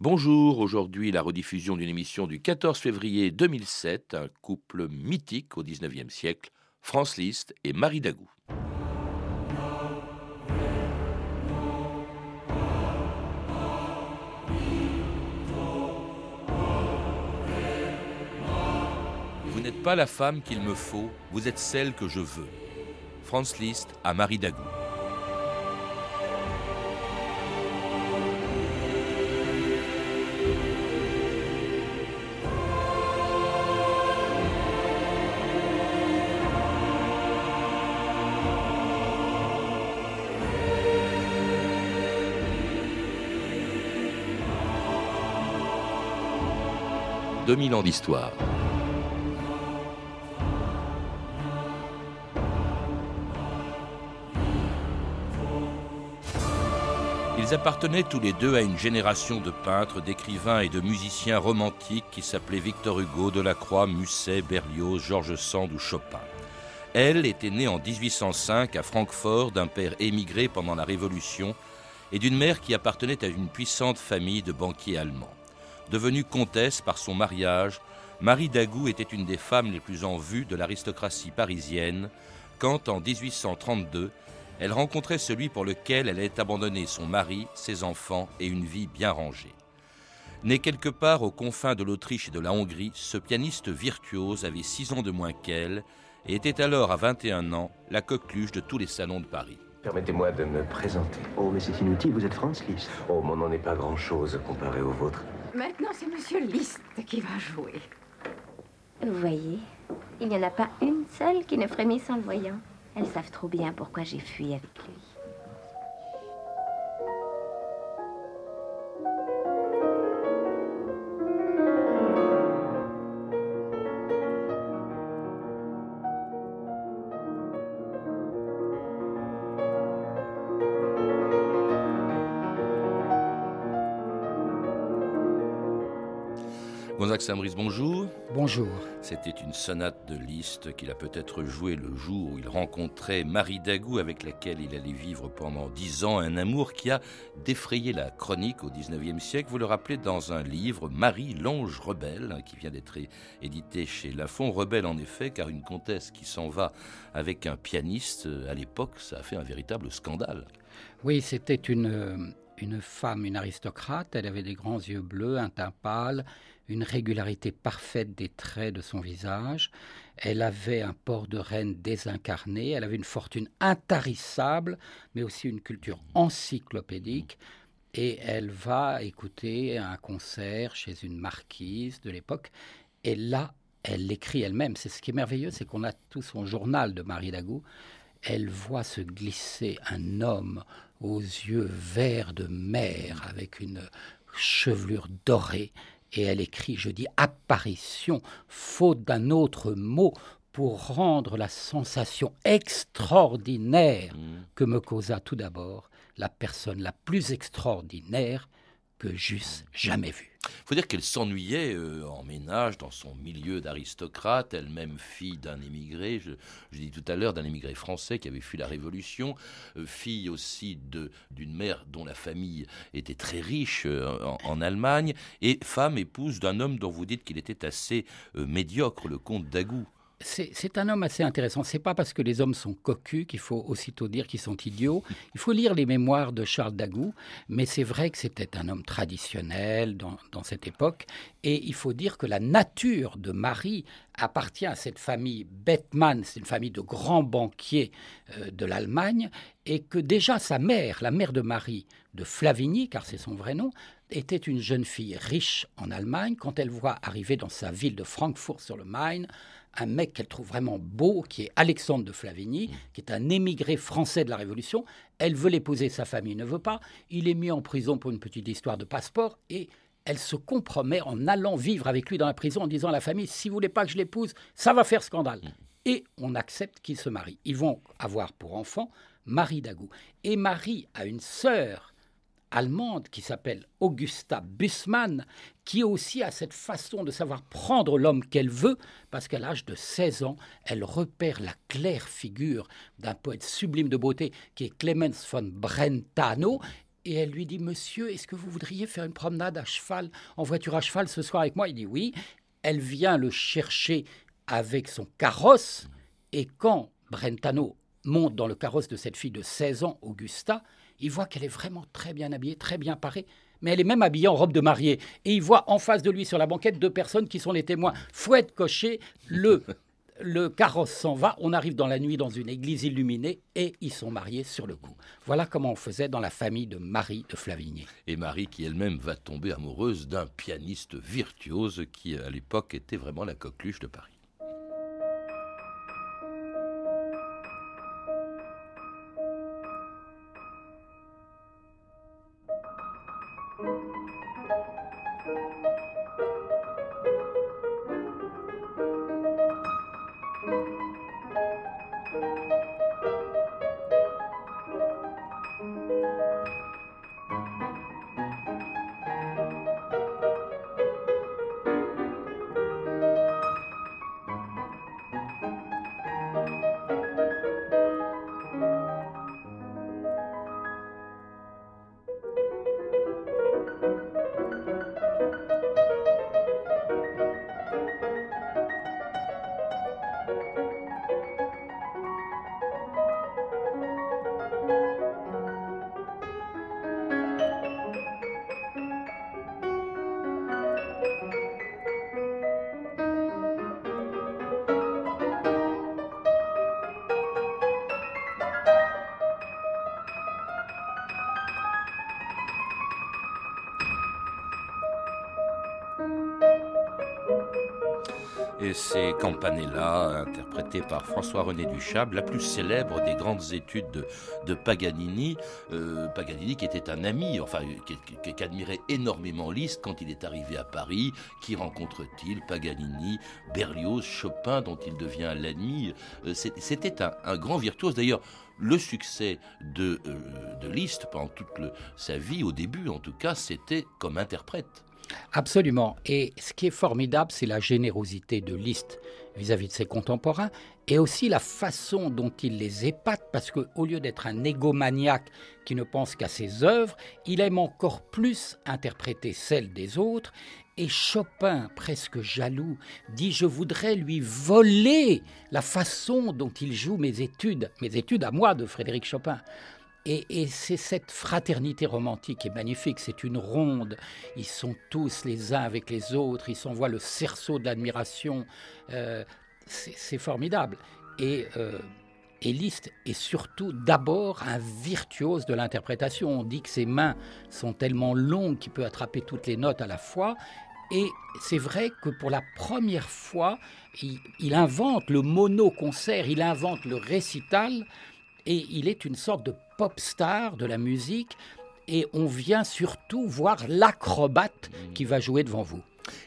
Bonjour, aujourd'hui la rediffusion d'une émission du 14 février 2007, un couple mythique au 19e siècle, France Liszt et Marie Dagou. Vous n'êtes pas la femme qu'il me faut, vous êtes celle que je veux. France Liszt à Marie Dagou. « 2000 ans d'histoire. Ils appartenaient tous les deux à une génération de peintres, d'écrivains et de musiciens romantiques qui s'appelaient Victor Hugo, Delacroix, Musset, Berlioz, Georges Sand ou Chopin. Elle était née en 1805 à Francfort d'un père émigré pendant la Révolution et d'une mère qui appartenait à une puissante famille de banquiers allemands. Devenue comtesse par son mariage, Marie Dagou était une des femmes les plus en vue de l'aristocratie parisienne quand, en 1832, elle rencontrait celui pour lequel elle allait abandonner son mari, ses enfants et une vie bien rangée. Né quelque part aux confins de l'Autriche et de la Hongrie, ce pianiste virtuose avait six ans de moins qu'elle et était alors à 21 ans la coqueluche de tous les salons de Paris. Permettez-moi de me présenter. Oh, mais c'est inutile, vous êtes Franz Liszt. Oh, mon nom n'est pas grand-chose comparé au vôtre. Maintenant, c'est Monsieur Liszt qui va jouer. Vous voyez, il n'y en a pas une seule qui ne frémisse en le voyant. Elles savent trop bien pourquoi j'ai fui avec lui. Bonjour. Bonjour. C'était une sonate de Liszt qu'il a peut-être jouée le jour où il rencontrait Marie Dagou, avec laquelle il allait vivre pendant dix ans un amour qui a défrayé la chronique au XIXe siècle. Vous le rappelez dans un livre, Marie l'ange rebelle, qui vient d'être édité chez Lafon. Rebelle en effet, car une comtesse qui s'en va avec un pianiste, à l'époque, ça a fait un véritable scandale. Oui, c'était une, une femme, une aristocrate. Elle avait des grands yeux bleus, un teint pâle une régularité parfaite des traits de son visage. Elle avait un port de reine désincarné, elle avait une fortune intarissable, mais aussi une culture encyclopédique. Et elle va écouter un concert chez une marquise de l'époque. Et là, elle l'écrit elle-même. C'est ce qui est merveilleux, c'est qu'on a tout son journal de Marie Dagou. Elle voit se glisser un homme aux yeux verts de mer avec une chevelure dorée et elle écrit, je dis apparition, faute d'un autre mot, pour rendre la sensation extraordinaire Mm. que me causa tout d'abord la personne la plus extraordinaire que j'eusse jamais vue. Il faut dire qu'elle s'ennuyait euh, en ménage dans son milieu d'aristocrate, elle-même fille d'un émigré, je, dis tout à l'heure d'un émigré français qui avait fui la Révolution, euh, fille aussi d'une mère dont la famille était très riche euh, en, Allemagne, et femme épouse d'un homme dont vous dites qu'il était assez médiocre, le comte Dagou. C'est un homme assez intéressant. C'est pas parce que les hommes sont cocus qu'il faut aussitôt dire qu'ils sont idiots. Il faut lire les mémoires de Charles Dagou, mais c'est vrai que c'était un homme traditionnel dans, dans cette époque. Et il faut dire que la nature de Marie appartient à cette famille Bettmann, c'est une famille de grands banquiers euh, de l'Allemagne, et que déjà sa mère, la mère de Marie, de Flavigny, car c'est son vrai nom, était une jeune fille riche en Allemagne. Quand elle voit arriver dans sa ville de Francfort sur le Main un mec qu'elle trouve vraiment beau, qui est Alexandre de Flavigny, qui est un émigré français de la Révolution. Elle veut l'épouser, sa famille ne veut pas. Il est mis en prison pour une petite histoire de passeport et elle se compromet en allant vivre avec lui dans la prison en disant à la famille si vous voulez pas que je l'épouse, ça va faire scandale. Et on accepte qu'ils se marient. Ils vont avoir pour enfant Marie Dagou. Et Marie a une sœur allemande qui s'appelle Augusta Bussmann, qui aussi a cette façon de savoir prendre l'homme qu'elle veut, parce qu'à l'âge de 16 ans, elle repère la claire figure d'un poète sublime de beauté qui est Clemens von Brentano, et elle lui dit Monsieur, est-ce que vous voudriez faire une promenade à cheval, en voiture à cheval ce soir avec moi? Il dit Oui. Elle vient le chercher avec son carrosse, et quand Brentano monte dans le carrosse de cette fille de 16 ans, Augusta, il voit qu'elle est vraiment très bien habillée, très bien parée, mais elle est même habillée en robe de mariée. Et il voit en face de lui sur la banquette deux personnes qui sont les témoins. Fouette cocher, le, le carrosse s'en va, on arrive dans la nuit dans une église illuminée et ils sont mariés sur le coup. Voilà comment on faisait dans la famille de Marie de Flavigny. Et Marie qui elle-même va tomber amoureuse d'un pianiste virtuose qui à l'époque était vraiment la coqueluche de Paris. C'est Campanella, interprété par François-René Duchable, la plus célèbre des grandes études de, Paganini. Euh, Paganini qui était un ami, enfin, qui, admirait énormément Liszt quand il est arrivé à Paris. Qui rencontre-t-il Paganini, Berlioz, Chopin, dont il devient l'ennemi. Euh, c'était un, grand virtuose. D'ailleurs, le succès de, euh, de Liszt pendant toute sa vie, au début en tout cas, c'était comme interprète. Absolument. Et ce qui est formidable, c'est la générosité de Liszt vis-à-vis de ses contemporains et aussi la façon dont il les épate parce qu'au lieu d'être un égomaniaque qui ne pense qu'à ses œuvres, il aime encore plus interpréter celles des autres et Chopin, presque jaloux, dit Je voudrais lui voler la façon dont il joue mes études, mes études à moi de Frédéric Chopin. Et, c'est cette fraternité romantique qui est magnifique, c'est une ronde, ils sont tous les uns avec les autres, ils s'envoient le cerceau de l'admiration, euh, c'est formidable. Et, euh, Liszt est surtout d'abord un virtuose de l'interprétation. On dit que ses mains sont tellement longues qu'il peut attraper toutes les notes à la fois. Et c'est vrai que pour la première fois, il, il invente le mono-concert, il invente le récital, et il est une sorte de pop star de la musique, et on vient surtout voir l'acrobate qui va jouer devant vous.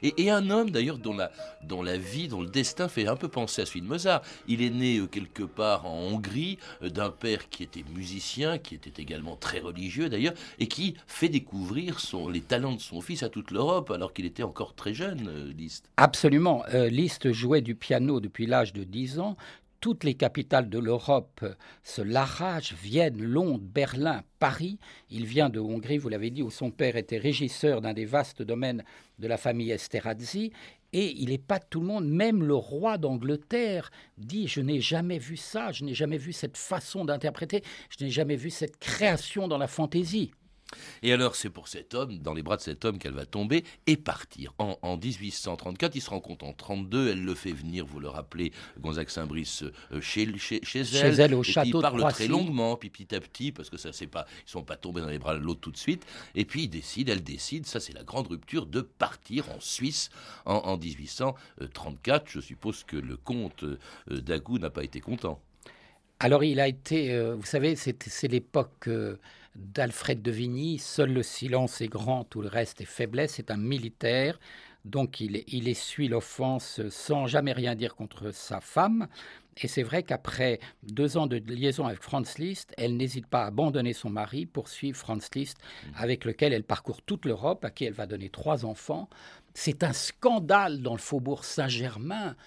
Et, un homme d'ailleurs dont la, dont la vie, dont le destin fait un peu penser à celui de Mozart. Il est né euh, quelque part en Hongrie euh, d'un père qui était musicien, qui était également très religieux d'ailleurs, et qui fait découvrir son, les talents de son fils à toute l'Europe alors qu'il était encore très jeune, euh, Liszt. Absolument. Liszt jouait du piano depuis l'âge de 10 ans toutes les capitales de l'Europe se l'arrachent, Vienne, Londres, Berlin, Paris. Il vient de Hongrie, vous l'avez dit, où son père était régisseur d'un des vastes domaines de la famille Esterhazy. Et il pas tout le monde, même le roi d'Angleterre dit Je n'ai jamais vu ça, je n'ai jamais vu cette façon d'interpréter, je n'ai jamais vu cette création dans la fantaisie. Et alors, c'est pour cet homme, dans les bras de cet homme, qu'elle va tomber et partir. En, 1834, il se rend compte en 32, elle le fait venir, vous le rappelez, Gonzague Saint-Brice, euh, chez, chez, chez, elle. elle, au château il parle très longuement, puis petit à petit, parce que ça, c'est pas, ils sont pas tombés dans les bras de l'autre tout de suite. Et puis, il décide, elle décide, ça, c'est la grande rupture, de partir en Suisse en, 1834. Je suppose que le comte euh, d'Agou n'a pas été content. Alors, il a été, euh, vous savez, c'est l'époque d'Alfred de Vigny. Seul le silence est grand, tout le reste est faiblesse. C'est un militaire, donc il, il essuie l'offense sans jamais rien dire contre sa femme. Et c'est vrai qu'après deux ans de liaison avec Franz Liszt, elle n'hésite pas à abandonner son mari pour suivre Franz Liszt, avec lequel elle parcourt toute l'Europe, à qui elle va donner trois enfants. C'est un scandale dans le faubourg Saint-Germain.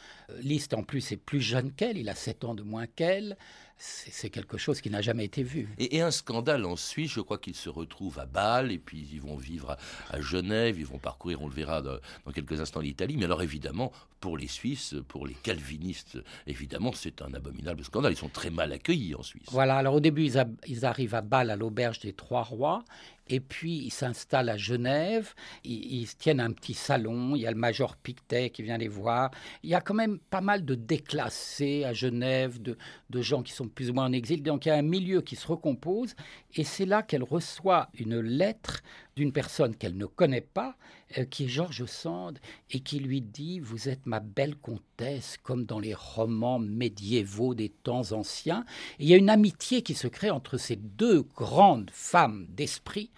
Liszt, en plus, est plus jeune qu'elle, il a sept ans de moins qu'elle. C'est quelque chose qui n'a jamais été vu. Et, un scandale en Suisse, je crois qu'ils se retrouvent à Bâle, et puis ils vont vivre à, Genève, ils vont parcourir, on le verra dans, quelques instants, l'Italie. Mais alors évidemment, pour les Suisses, pour les calvinistes, évidemment, c'est un abominable scandale. Ils sont très mal accueillis en Suisse. Voilà, alors au début, ils, arrivent à Bâle, à l'auberge des Trois Rois, et puis ils s'installent à Genève, ils, tiennent un petit salon, il y a le major Pictet qui vient les voir. Il y a quand même pas mal de déclassés à Genève, de gens qui sont plus ou moins en exil. Donc il y a un milieu qui se recompose et c'est là qu'elle reçoit une lettre d'une personne qu'elle ne connaît pas, euh, qui est Georges Sand, et qui lui dit Vous êtes ma belle comtesse, comme dans les romans médiévaux des temps anciens. il y a une amitié qui se crée entre ces deux grandes femmes d'esprit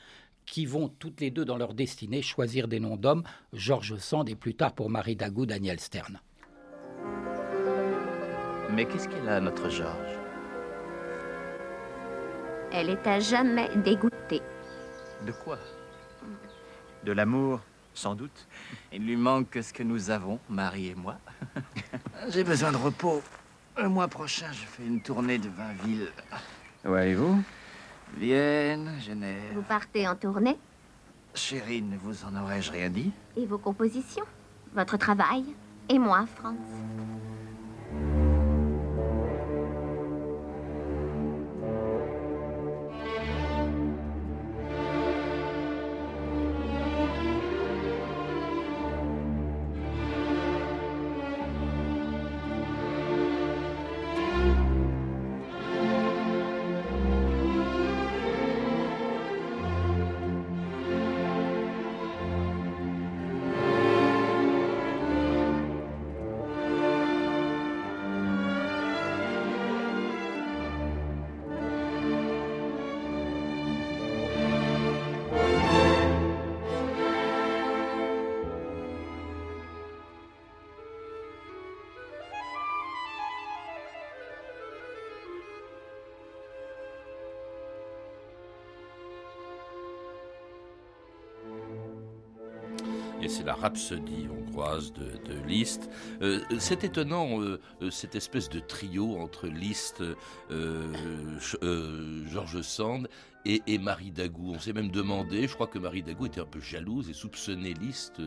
qui vont toutes les deux dans leur destinée choisir des noms d'hommes, Georges Sand et plus tard pour Marie Dagou, Daniel Stern. Mais qu'est-ce qu'elle a, notre Georges? Elle est à jamais dégoûtée. De quoi? De l'amour, sans doute. Il lui manque ce que nous avons, Marie et moi. J'ai besoin de repos. Le mois prochain, je fais une tournée de 20 villes. Où allez-vous? Vienne, Genève. Vous partez en tournée? Chérie, ne vous en aurais-je rien dit? Et vos compositions? Votre travail? Et moi, Franz c'est la rhapsodie hongroise de, de Liszt. Euh, c'est étonnant, euh, euh, cette espèce de trio entre Liszt, Georges Sand et, Marie Dagou. On s'est même demandé, je crois que Marie Dagou était un peu jalouse et soupçonnait Liszt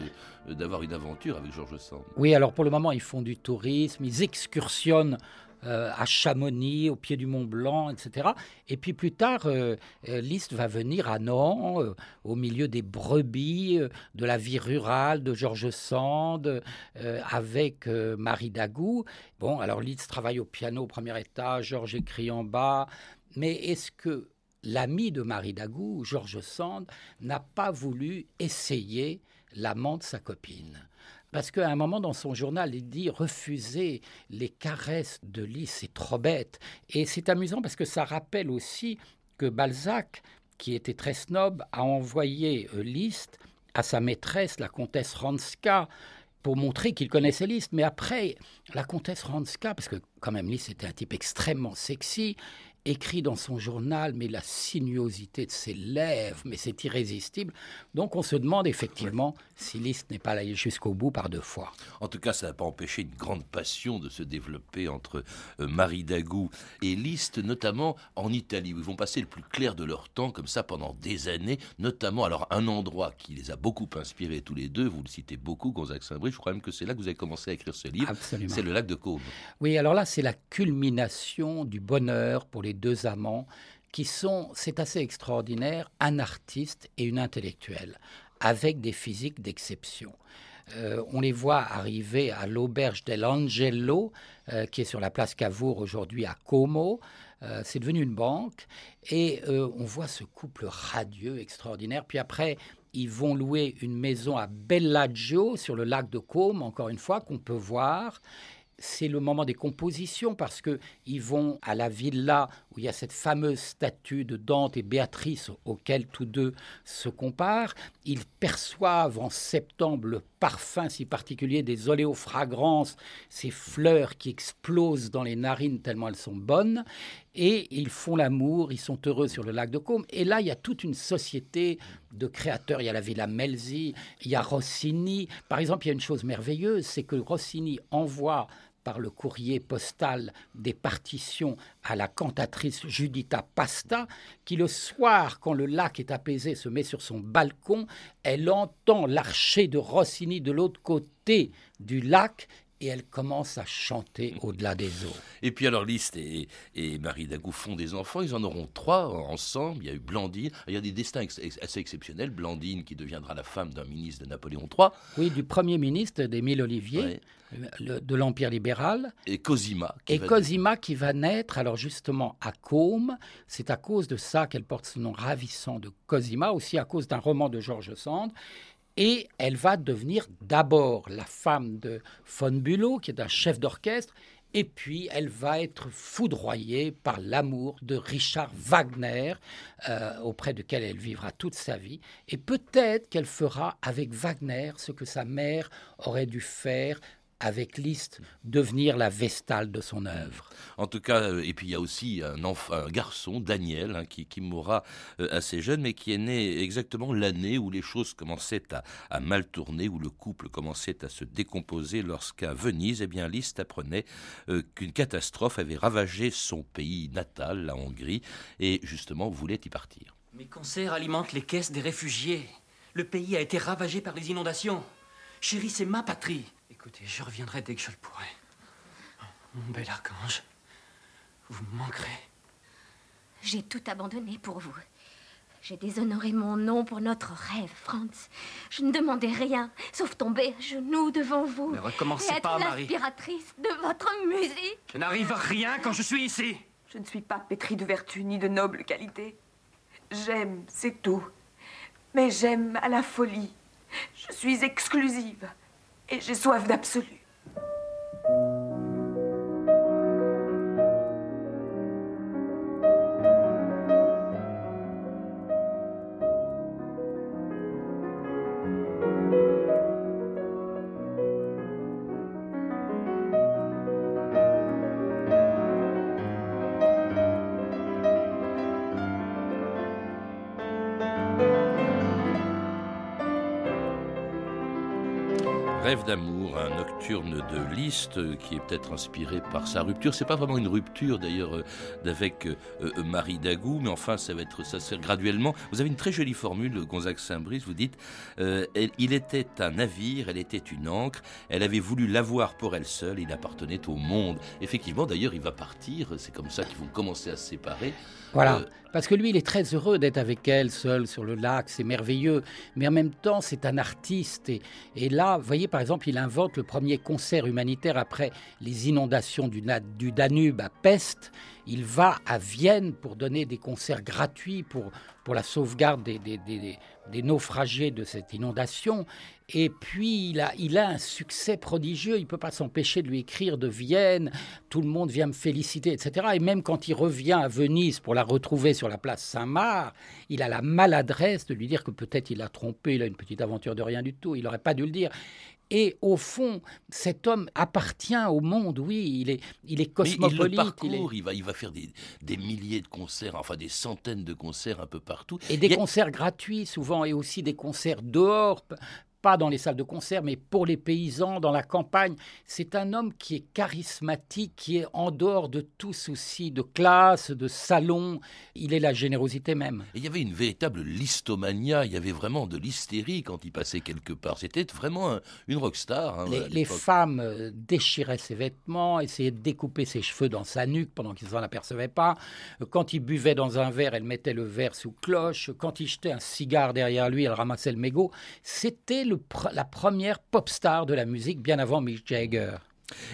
d'avoir une aventure avec Georges Sand. Oui, alors pour le moment, ils font du tourisme, ils excursionnent euh, à Chamonix, au pied du Mont Blanc, etc. Et puis plus tard, euh, euh, Liszt va venir à Nantes, au milieu des brebis, de la vie rurale de Georges Sand, avec Marie Dagou. Bon, alors Liszt travaille au piano au premier étage, Georges écrit en bas. Mais est-ce que l'ami de Marie Dagou, Georges Sand, n'a pas voulu essayer l'amant de sa copine? Parce qu'à un moment dans son journal, il dit refuser les caresses de Lys, c'est trop bête. Et c'est amusant parce que ça rappelle aussi que Balzac, qui était très snob, a envoyé euh, Liszt à sa maîtresse, la comtesse Ranska, pour montrer qu'il connaissait Liszt. Mais après, la comtesse Ranska, parce que quand même Liszt était un type extrêmement sexy, écrit dans son journal, mais la sinuosité de ses lèvres, mais c'est irrésistible. Donc on se demande effectivement si Liszt n'est pas allé jusqu'au bout par deux fois. En tout cas, ça n'a pas empêché une grande passion de se développer entre euh, Marie Dagou et Liszt, notamment en Italie, où ils vont passer le plus clair de leur temps, comme ça, pendant des années, notamment, alors un endroit qui les a beaucoup inspirés tous les deux, vous le citez beaucoup, Gonzague Saint-Brie, je crois même que c'est là que vous avez commencé à écrire ce livre, c'est le lac de Caume. Oui, alors là, c'est la culmination du bonheur pour les deux amants qui sont, c'est assez extraordinaire, un artiste et une intellectuelle, avec des physiques d'exception. Euh, on les voit arriver à l'auberge dell'Angelo, euh, qui est sur la place Cavour aujourd'hui à Como. Euh, c'est devenu une banque. Et on voit ce couple radieux, extraordinaire. Puis après, ils vont louer une maison à Bellagio, sur le lac de Como, encore une fois, qu'on peut voir c'est le moment des compositions parce que ils vont à la villa où il y a cette fameuse statue de Dante et Béatrice auxquelles tous deux se comparent. Ils perçoivent en septembre le parfum si particulier des oléofragrances, ces fleurs qui explosent dans les narines tellement elles sont bonnes. Et ils font l'amour, ils sont heureux sur le lac de Côme. Et là, il y a toute une société de créateurs. Il y a la Villa Melzi, il y a Rossini. Par exemple, il y a une chose merveilleuse, c'est que Rossini envoie par le courrier postal des partitions à la cantatrice Judita Pasta, qui le soir, quand le lac est apaisé, se met sur son balcon, elle entend l'archer de Rossini de l'autre côté du lac et elle commence à chanter au-delà des eaux. Et puis alors Liszt et, Marie Dagou font des enfants, ils en auront trois ensemble, il y a eu Blandine, il y a des destins assez exceptionnels, Blandine qui deviendra la femme d'un ministre de Napoléon III. Oui, du premier ministre d'Émile Olivier. de l'Empire libéral. Et Cosima. Qui et va Cosima qui va naître, alors justement, à Côme. C'est à cause de ça qu'elle porte ce nom ravissant de Cosima, aussi à cause d'un roman de Georges Sand. Et elle va devenir d'abord la femme de von Bülow, qui est un chef d'orchestre, et puis elle va être foudroyée par l'amour de Richard Wagner, euh, auprès duquel elle vivra toute sa vie. Et peut-être qu'elle fera avec Wagner ce que sa mère aurait dû faire avec Liszt, devenir la vestale de son œuvre. En tout cas, euh, et puis il y a aussi un, enfant, un garçon, Daniel, hein, qui, mourra euh, assez jeune, mais qui est né exactement l'année où les choses commençaient à, mal tourner, où le couple commençait à se décomposer, lorsqu'à Venise, eh bien, Liszt apprenait euh, qu'une catastrophe avait ravagé son pays natal, la Hongrie, et justement voulait y partir. Mes concerts alimentent les caisses des réfugiés. Le pays a été ravagé par les inondations. Chérie, c'est ma patrie. Écoutez, je reviendrai dès que je le pourrai. Mon bel archange, vous me manquerez. J'ai tout abandonné pour vous. J'ai déshonoré mon nom pour notre rêve, Franz. Je ne demandais rien, sauf tomber à genoux devant vous. Ne recommencez et pas, Marie. l'inspiratrice de votre musique. Je n'arrive à rien quand je suis ici. Je ne suis pas pétrie de vertu ni de noble qualité. J'aime, c'est tout. Mais j'aime à la folie. Je suis exclusive et j'ai soif d'absolu. D'amour, un nocturne de Liszt qui est peut-être inspiré par sa rupture. C'est pas vraiment une rupture d'ailleurs euh, d'avec euh, euh, Marie Dagou, mais enfin ça va être ça se graduellement. Vous avez une très jolie formule, Gonzague Saint-Brice. Vous dites il était un navire, elle était une encre. Elle avait voulu l'avoir pour elle seule. Il appartenait au monde. Effectivement, d'ailleurs, il va partir. C'est comme ça qu'ils vont commencer à se séparer. Voilà. Parce que lui, il est très heureux d'être avec elle, seul sur le lac, c'est merveilleux. Mais en même temps, c'est un artiste. Et, et, là, vous voyez, par exemple, il invente le premier concert humanitaire après les inondations du, Danube à Pest. Il va à Vienne pour donner des concerts gratuits pour, pour la sauvegarde des, des naufragés de cette inondation. Et puis, il a, il a un succès prodigieux. Il ne peut pas s'empêcher de lui écrire de Vienne. Tout le monde vient me féliciter, etc. Et même quand il revient à Venise pour la retrouver sur la place Saint-Marc, il a la maladresse de lui dire que peut-être il a trompé, il a une petite aventure de rien du tout. Il n'aurait pas dû le dire. Et au fond, cet homme appartient au monde, oui, il est, il est cosmopolite. il, il, va, il va faire des, des, milliers de concerts, enfin des centaines de concerts un peu partout. Et des concerts gratuits souvent, et aussi des concerts dehors, pas dans les salles de concert, mais pour les paysans, dans la campagne. C'est un homme qui est charismatique, qui est en dehors de tout souci de classe, de salon. Il est la générosité même. il y avait une véritable listomania, il y avait vraiment de l'hystérie quand il passait quelque part. C'était vraiment une rockstar. Hein, les, femmes euh, déchiraient ses vêtements, essayaient de découper ses cheveux dans sa nuque pendant qu'ils ne s'en apercevaient pas. Quand il buvait dans un verre, elle mettait le verre sous cloche. Quand il jetait un cigare derrière lui, elle ramassait le mégot. C'était la première pop star de la musique, bien avant Mick Jagger.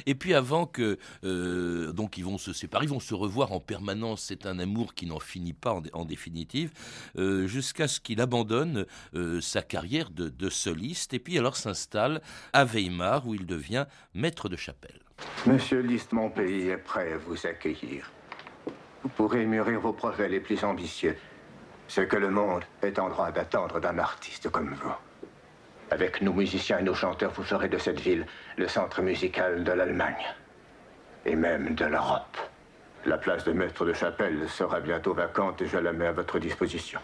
Et puis avant que euh, donc ils vont se séparer, ils vont se revoir en permanence. C'est un amour qui n'en finit pas en, définitive, euh, jusqu'à ce qu'il abandonne euh, sa carrière de, de, soliste et puis alors s'installe à Weimar où il devient maître de chapelle. Monsieur Liszt, mon pays est prêt à vous accueillir. Vous pourrez mûrir vos projets les plus ambitieux, ce que le monde est en droit d'attendre d'un artiste comme vous. Avec nos musiciens et nos chanteurs, vous ferez de cette ville le centre musical de l'Allemagne. Et même de l'Europe. La place de maître de chapelle sera bientôt vacante et je la mets à votre disposition.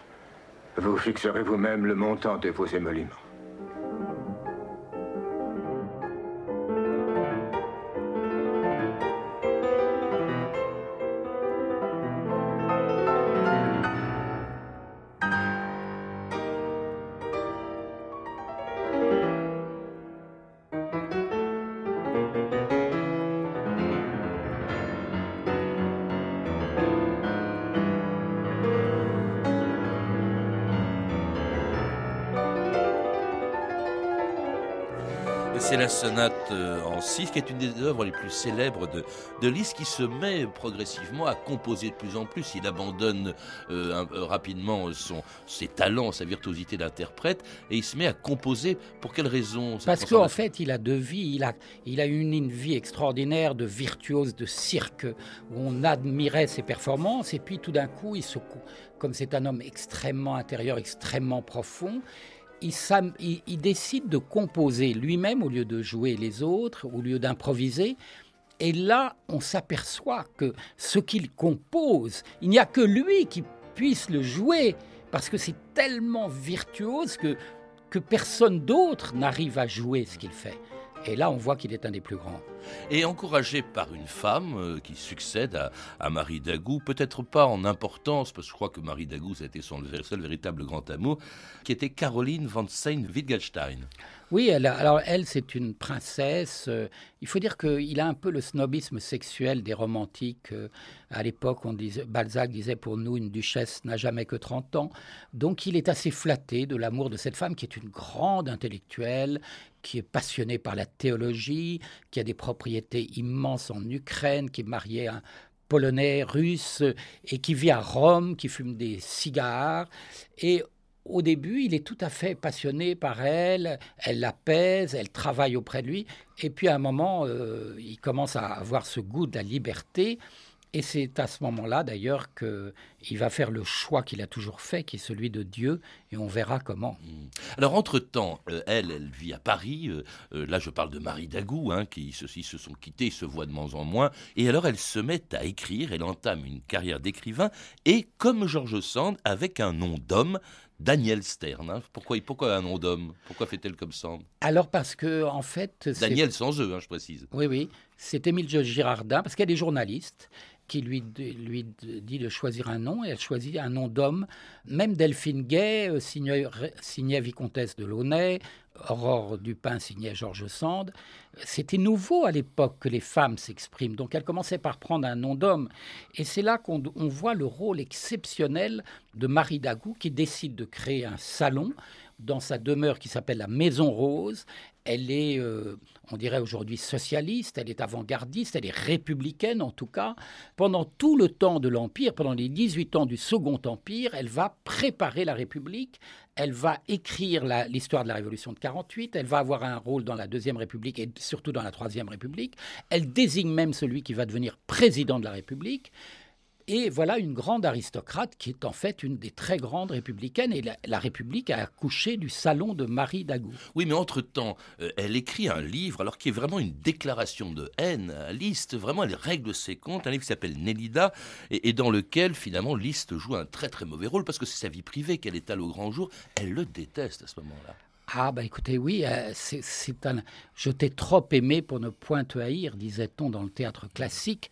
Vous fixerez vous-même le montant de vos émoluments. C'est la sonate euh, en si, qui est une des œuvres les plus célèbres de, de Liszt, qui se met progressivement à composer de plus en plus. Il abandonne euh, euh, rapidement son, ses talents, sa virtuosité d'interprète, et il se met à composer. Pour quelle raison Parce qu'en fait, il a deux vies. Il a, il a une, une vie extraordinaire de virtuose de cirque, où on admirait ses performances, et puis tout d'un coup, il se, comme c'est un homme extrêmement intérieur, extrêmement profond, il, décide de composer lui-même au lieu de jouer les autres, au lieu d'improviser. Et là, on s'aperçoit que ce qu'il compose, il n'y a que lui qui puisse le jouer, parce que c'est tellement virtuose que, que personne d'autre n'arrive à jouer ce qu'il fait. Et là, on voit qu'il est un des plus grands. Et encouragé par une femme euh, qui succède à, Marie Dagou, peut-être pas en importance, parce que je crois que Marie Dagou, ça a été son seul véritable grand amour, qui était Caroline von Sein-Wittgenstein. Oui, elle, alors elle, c'est une princesse. Euh, il faut dire qu'il a un peu le snobisme sexuel des romantiques. Euh, à l'époque, on disait, Balzac disait pour nous, une duchesse n'a jamais que 30 ans. Donc il est assez flatté de l'amour de cette femme qui est une grande intellectuelle, qui est passionnée par la théologie, qui a des propriétés immenses en Ukraine, qui est mariée à un polonais russe et qui vit à Rome, qui fume des cigares. Et au début, il est tout à fait passionné par elle, elle l'apaise, elle travaille auprès de lui, et puis à un moment, euh, il commence à avoir ce goût de la liberté, et c'est à ce moment-là, d'ailleurs, qu'il va faire le choix qu'il a toujours fait, qui est celui de Dieu, et on verra comment. Hmm. Alors, entre-temps, euh, elle, elle vit à Paris. Euh, euh, là, je parle de Marie Dagou, hein, qui ceux-ci se sont quittés, se voient de moins en moins. Et alors, elle se met à écrire, elle entame une carrière d'écrivain, et comme George Sand, avec un nom d'homme, Daniel Stern. Hein. Pourquoi, pourquoi un nom d'homme? Pourquoi fait-elle comme ça Alors parce que, en fait... Daniel sans eux, hein, je précise. Oui, oui. C'est Émile Girardin, parce qu'elle est journaliste qui lui, lui dit de choisir un nom, et elle choisit un nom d'homme. Même Delphine Gay euh, signait, Vicomtesse de Launay, Aurore Dupin signait Georges Sand. C'était nouveau à l'époque que les femmes s'expriment, donc elle commençait par prendre un nom d'homme. Et c'est là qu'on voit le rôle exceptionnel de Marie Dagou qui décide de créer un salon dans sa demeure qui s'appelle la Maison Rose. Elle est, euh, on dirait aujourd'hui, socialiste, elle est avant-gardiste, elle est républicaine en tout cas. Pendant tout le temps de l'Empire, pendant les 18 ans du Second Empire, elle va préparer la République, elle va écrire l'histoire de la Révolution de 48, elle va avoir un rôle dans la Deuxième République et surtout dans la Troisième République. Elle désigne même celui qui va devenir président de la République. Et voilà une grande aristocrate qui est en fait une des très grandes républicaines. Et la, République a accouché du salon de Marie Dagou. Oui, mais entre-temps, euh, elle écrit un livre, alors qui est vraiment une déclaration de haine à Liszt. Vraiment, elle règle ses comptes. Un livre qui s'appelle Nélida, et, dans lequel, finalement, Liszt joue un très très mauvais rôle, parce que c'est sa vie privée qu'elle étale au grand jour. Elle le déteste à ce moment-là. Ah, bah écoutez, oui, euh, c'est un. Je t'ai trop aimé pour ne point te haïr, disait-on dans le théâtre classique.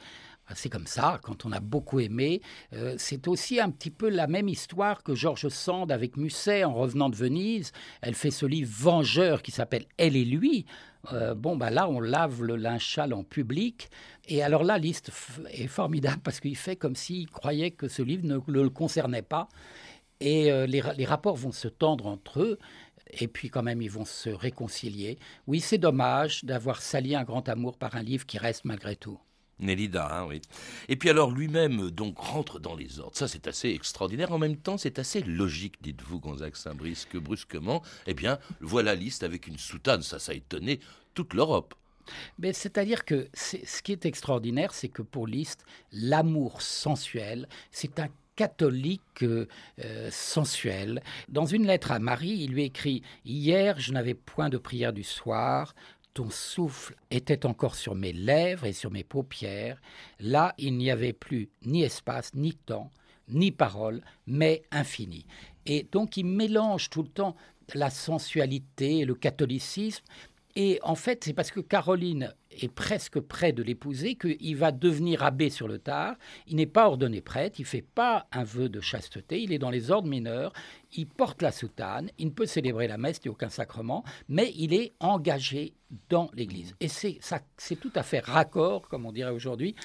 Ah, c'est comme ça, quand on a beaucoup aimé. Euh, c'est aussi un petit peu la même histoire que Georges Sand avec Musset en revenant de Venise. Elle fait ce livre Vengeur qui s'appelle Elle et lui. Euh, bon, bah là, on lave le linchal en public. Et alors là, Liszt est formidable parce qu'il fait comme s'il croyait que ce livre ne, le concernait pas. Et euh, les, les rapports vont se tendre entre eux et puis quand même ils vont se réconcilier. Oui, c'est dommage d'avoir sali un grand amour par un livre qui reste malgré tout. Nélida, hein, oui. Et puis alors lui-même donc rentre dans les ordres. Ça c'est assez extraordinaire. En même temps c'est assez logique, dites-vous, Gonzague Saint-Brice, que brusquement, eh bien, voilà liste avec une soutane. Ça, ça a étonné toute l'Europe. Mais c'est-à-dire que ce qui est extraordinaire, c'est que pour Liszt, l'amour sensuel, c'est un catholique euh, sensuel. Dans une lettre à Marie, il lui écrit Hier, je n'avais point de prière du soir, ton souffle était encore sur mes lèvres et sur mes paupières. Là, il n'y avait plus ni espace, ni temps, ni parole, mais infini. Et donc, il mélange tout le temps la sensualité et le catholicisme, et en fait, c'est parce que Caroline est presque près de l'épouser qu'il va devenir abbé sur le tard. Il n'est pas ordonné prêtre, il fait pas un vœu de chasteté, il est dans les ordres mineurs, il porte la soutane, il ne peut célébrer la messe, il n'y a aucun sacrement, mais il est engagé dans l'Église. Et c'est, c'est tout à fait raccord, comme on dirait aujourd'hui,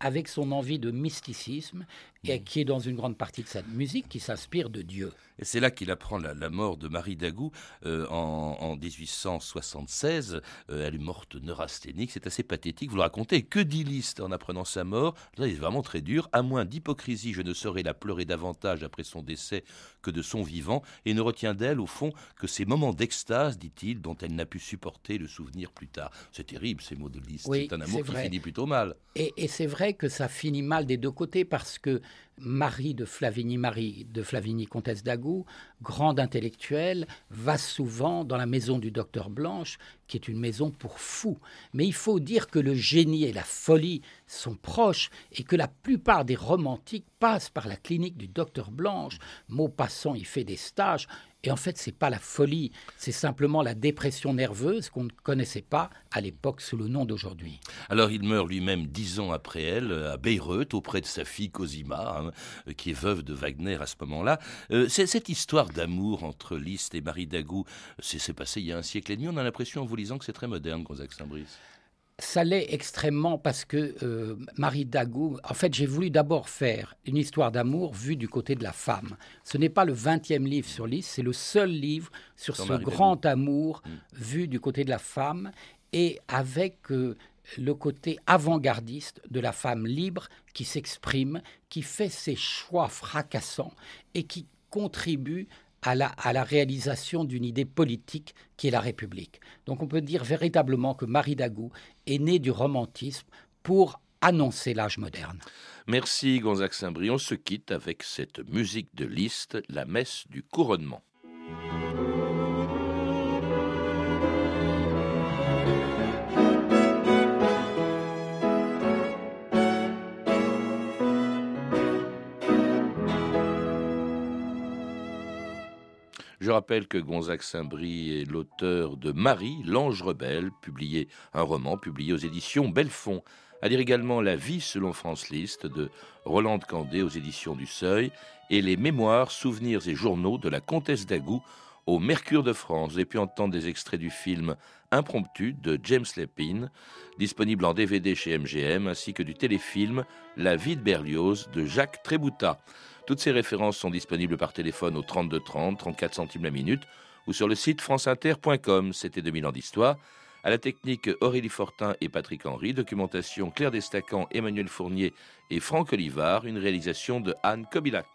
avec son envie de mysticisme, et qui est dans une grande partie de sa musique qui s'inspire de Dieu. Et c'est là qu'il apprend la, mort de Marie Dagou euh, en, 1876. Euh, elle est morte neurasthénique. C'est assez pathétique. Vous le racontez. Que dit Liszt en apprenant sa mort? Là, il est vraiment très dur. À moins d'hypocrisie, je ne saurais la pleurer davantage après son décès que de son vivant. Et ne retient d'elle, au fond, que ces moments d'extase, dit-il, dont elle n'a pu supporter le souvenir plus tard. C'est terrible, ces mots de Liszt. c'est un amour qui finit plutôt mal. Et, et c'est vrai que ça finit mal des deux côtés parce que Marie de Flavigny, Marie de Flavigny, comtesse d'Agou, grande intellectuelle, va souvent dans la maison du docteur Blanche, qui est une maison pour fous. Mais il faut dire que le génie et la folie sont proches et que la plupart des romantiques passent par la clinique du docteur Blanche. Maupassant y fait des stages. Et en fait, ce n'est pas la folie, c'est simplement la dépression nerveuse qu'on ne connaissait pas à l'époque sous le nom d'aujourd'hui. Alors il meurt lui-même dix ans après elle, à Bayreuth, auprès de sa fille Cosima, hein, qui est veuve de Wagner à ce moment-là. Euh, cette histoire d'amour entre Liszt et Marie Dagou, c'est passé il y a un siècle et demi. On a l'impression en vous lisant que c'est très moderne, Gonzague Saint-Brice ça l'est extrêmement parce que euh, Marie Dagou, en fait, j'ai voulu d'abord faire une histoire d'amour vue du côté de la femme. Ce n'est pas le 20e livre sur Lys, c'est le seul livre sur, ce grand amour mm. vu du côté de la femme et avec euh, le côté avant-gardiste de la femme libre qui s'exprime, qui fait ses choix fracassants et qui contribue à la, réalisation d'une idée politique qui est la République. Donc on peut dire véritablement que Marie Dagou est née du romantisme pour annoncer l'âge moderne. Merci Gonzague Saint-Brie. On se quitte avec cette musique de Liszt, la messe du couronnement. Je rappelle que Gonzague Saint-Brie est l'auteur de Marie, l'ange rebelle, publié un roman publié aux éditions Belfond. À lire également La vie selon France Liszt de Roland Candé aux éditions du Seuil et les mémoires, souvenirs et journaux de la comtesse d'Agou au Mercure de France. Avez pu entendre des extraits du film Impromptu de James Lepine, disponible en DVD chez MGM, ainsi que du téléfilm La vie de Berlioz de Jacques Trébouta. Toutes ces références sont disponibles par téléphone au 32 30, 34 centimes la minute, ou sur le site franceinter.com. C'était 2000 ans d'histoire. À la technique, Aurélie Fortin et Patrick Henry. Documentation, Claire Destacan, Emmanuel Fournier et Franck Olivard. Une réalisation de Anne Kobilac.